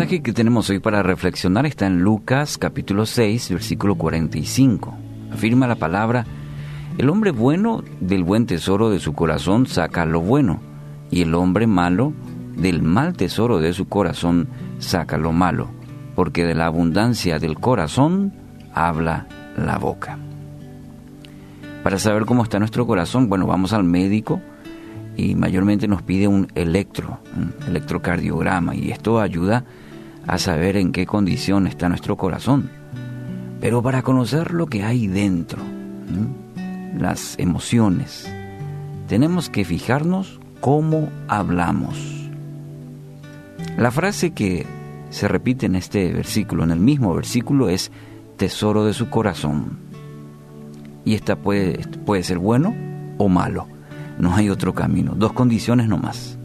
pasaje que tenemos hoy para reflexionar está en Lucas capítulo 6, versículo 45. Afirma la palabra, el hombre bueno del buen tesoro de su corazón saca lo bueno, y el hombre malo del mal tesoro de su corazón saca lo malo, porque de la abundancia del corazón habla la boca. Para saber cómo está nuestro corazón, bueno, vamos al médico y mayormente nos pide un electro, un electrocardiograma, y esto ayuda a saber en qué condición está nuestro corazón. Pero para conocer lo que hay dentro, las emociones, tenemos que fijarnos cómo hablamos. La frase que se repite en este versículo, en el mismo versículo, es tesoro de su corazón. Y esta puede, puede ser bueno o malo no hay otro camino. Dos condiciones nomás.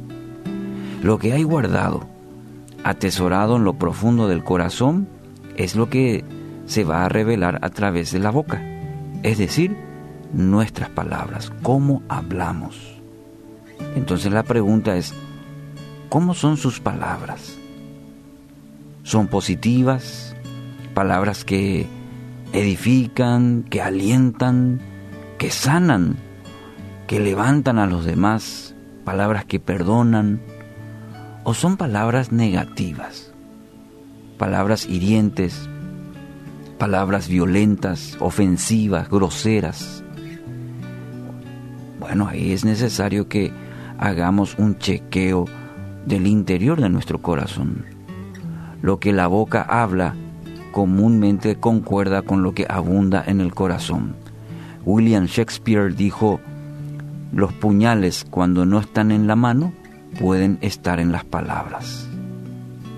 Lo que hay guardado, atesorado en lo profundo del corazón, es lo que se va a revelar a través de la boca. Es decir, nuestras palabras, cómo hablamos. Entonces la pregunta es, ¿cómo son sus palabras? ¿Son positivas? Palabras que edifican, que alientan, que sanan, que levantan a los demás, palabras que perdonan, o son palabras negativas, palabras hirientes, palabras violentas, ofensivas, groseras. Bueno, ahí es necesario que hagamos un chequeo del interior de nuestro corazón. Lo que la boca habla comúnmente concuerda con lo que abunda en el corazón. William Shakespeare dijo, los puñales cuando no están en la mano pueden estar en las palabras.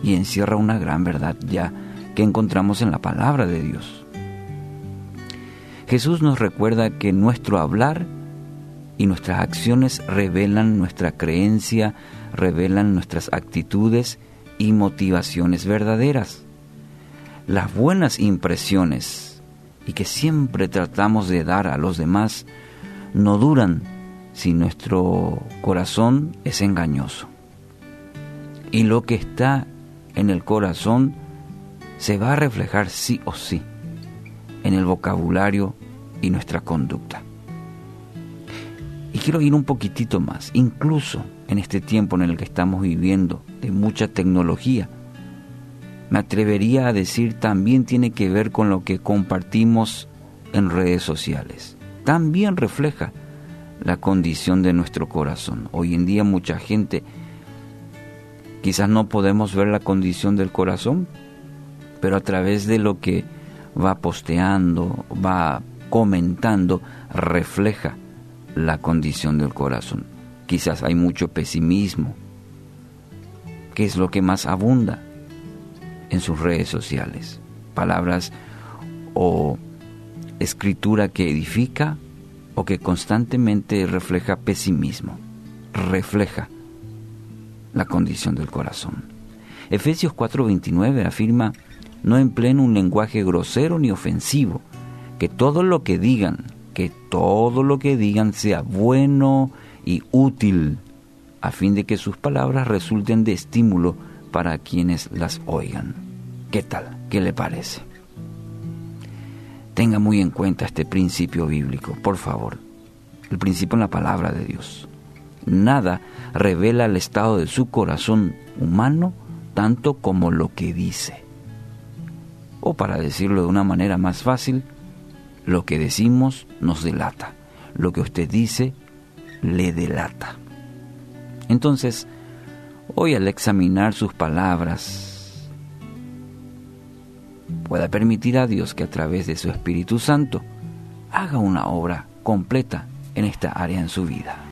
Y encierra una gran verdad ya que encontramos en la palabra de Dios. Jesús nos recuerda que nuestro hablar y nuestras acciones revelan nuestra creencia, revelan nuestras actitudes y motivaciones verdaderas. Las buenas impresiones y que siempre tratamos de dar a los demás no duran si nuestro corazón es engañoso. Y lo que está en el corazón se va a reflejar sí o sí en el vocabulario y nuestra conducta. Y quiero ir un poquitito más, incluso en este tiempo en el que estamos viviendo de mucha tecnología, me atrevería a decir también tiene que ver con lo que compartimos en redes sociales. También refleja la condición de nuestro corazón. Hoy en día mucha gente, quizás no podemos ver la condición del corazón, pero a través de lo que va posteando, va comentando, refleja la condición del corazón. Quizás hay mucho pesimismo, que es lo que más abunda en sus redes sociales. Palabras o escritura que edifica o que constantemente refleja pesimismo, refleja la condición del corazón. Efesios 4:29 afirma, no empleen un lenguaje grosero ni ofensivo, que todo lo que digan, que todo lo que digan sea bueno y útil, a fin de que sus palabras resulten de estímulo para quienes las oigan. ¿Qué tal? ¿Qué le parece? Tenga muy en cuenta este principio bíblico, por favor. El principio en la palabra de Dios. Nada revela el estado de su corazón humano tanto como lo que dice. O para decirlo de una manera más fácil, lo que decimos nos delata. Lo que usted dice le delata. Entonces, hoy al examinar sus palabras, pueda permitir a Dios que a través de su Espíritu Santo haga una obra completa en esta área en su vida.